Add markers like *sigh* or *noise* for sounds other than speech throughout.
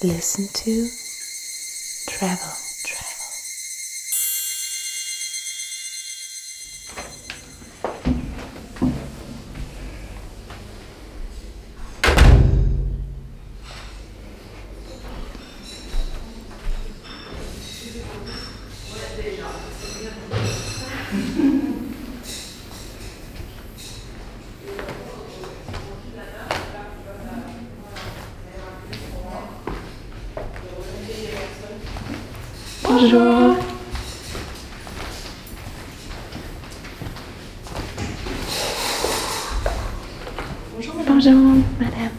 Listen to travel. Bonjour, madame.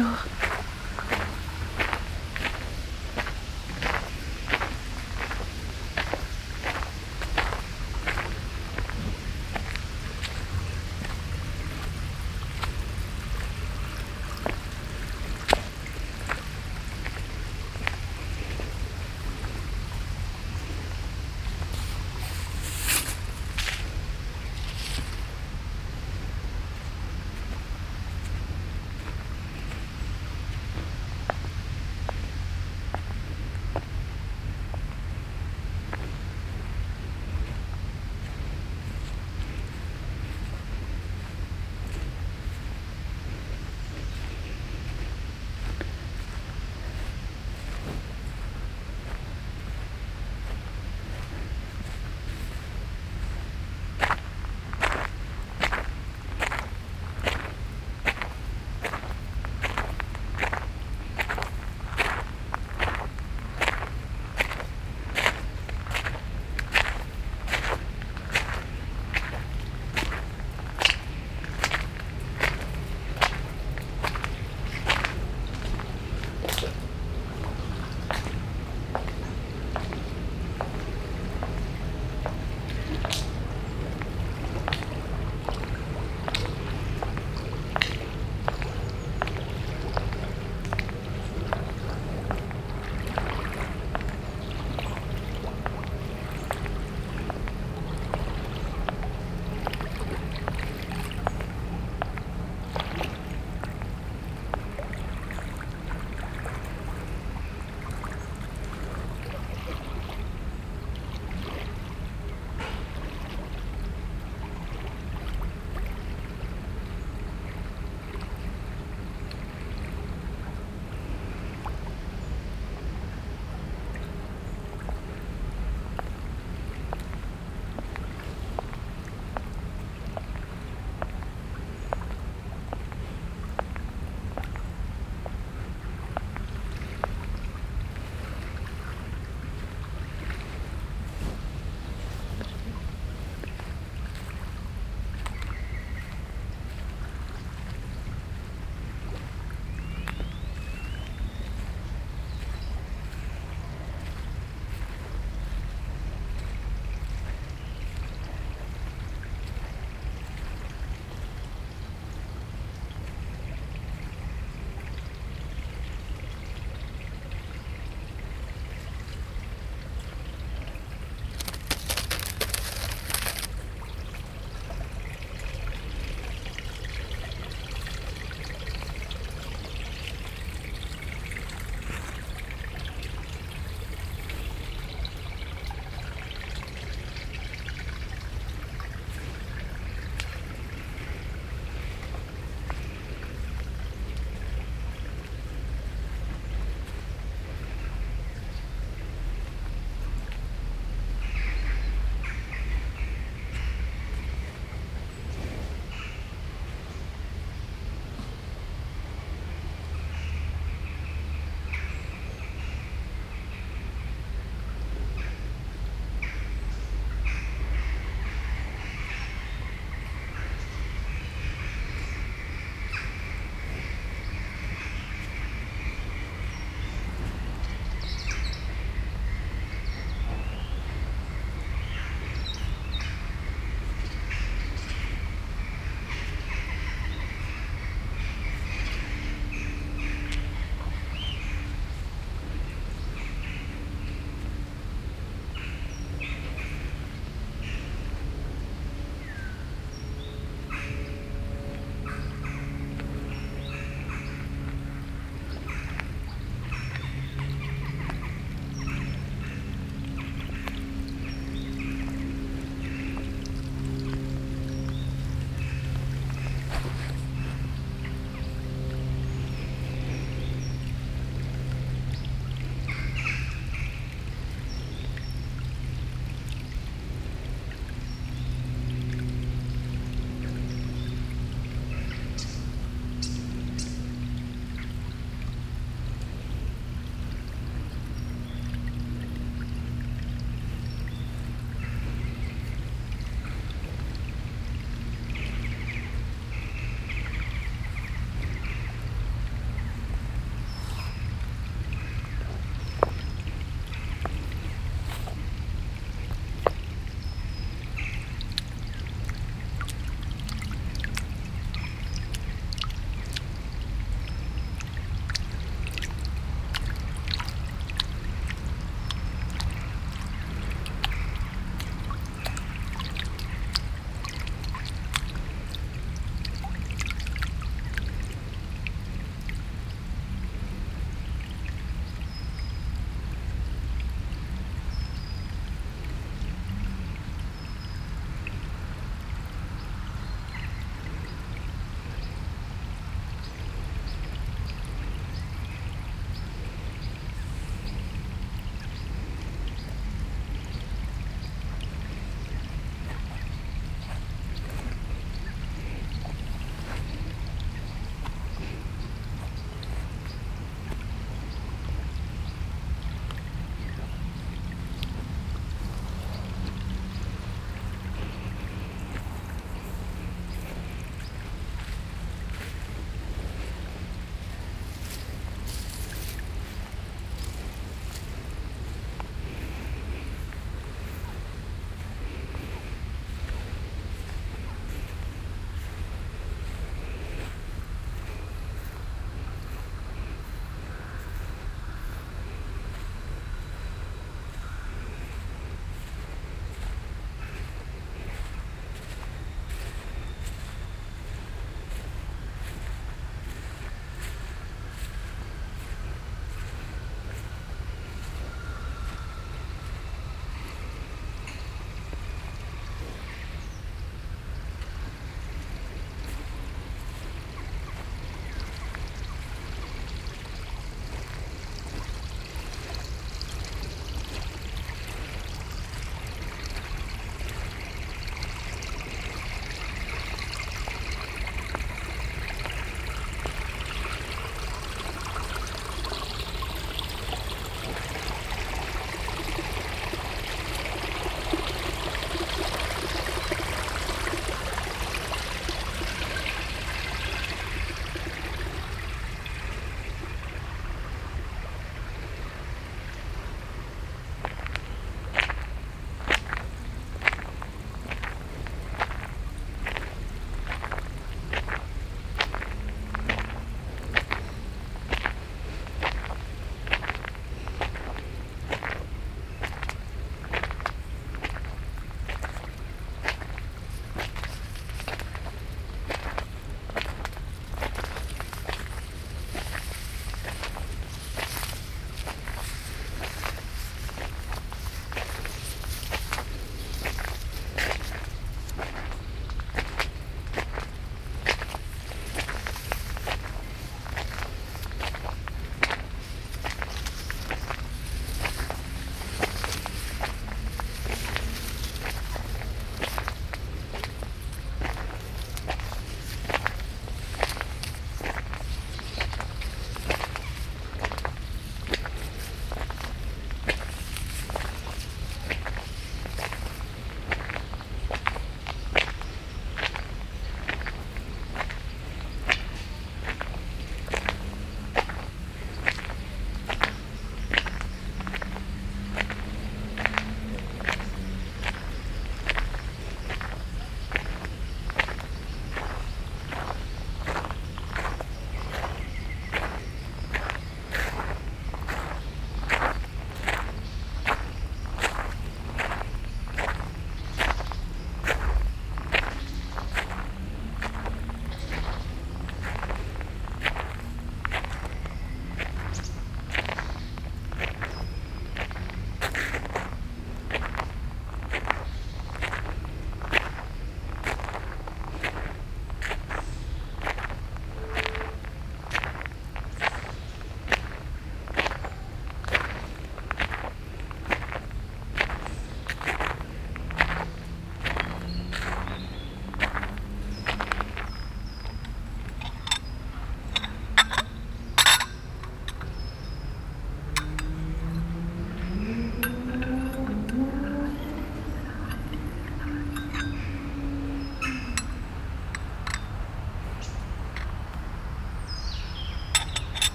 Bonjour.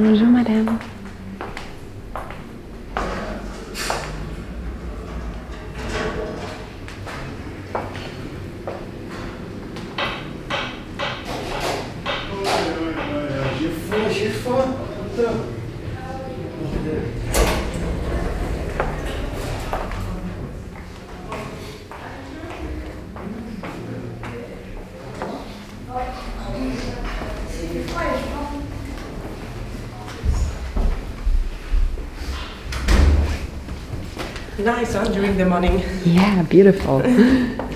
Bonjour, madame. Nice, huh, during the morning. Yeah, beautiful. *laughs*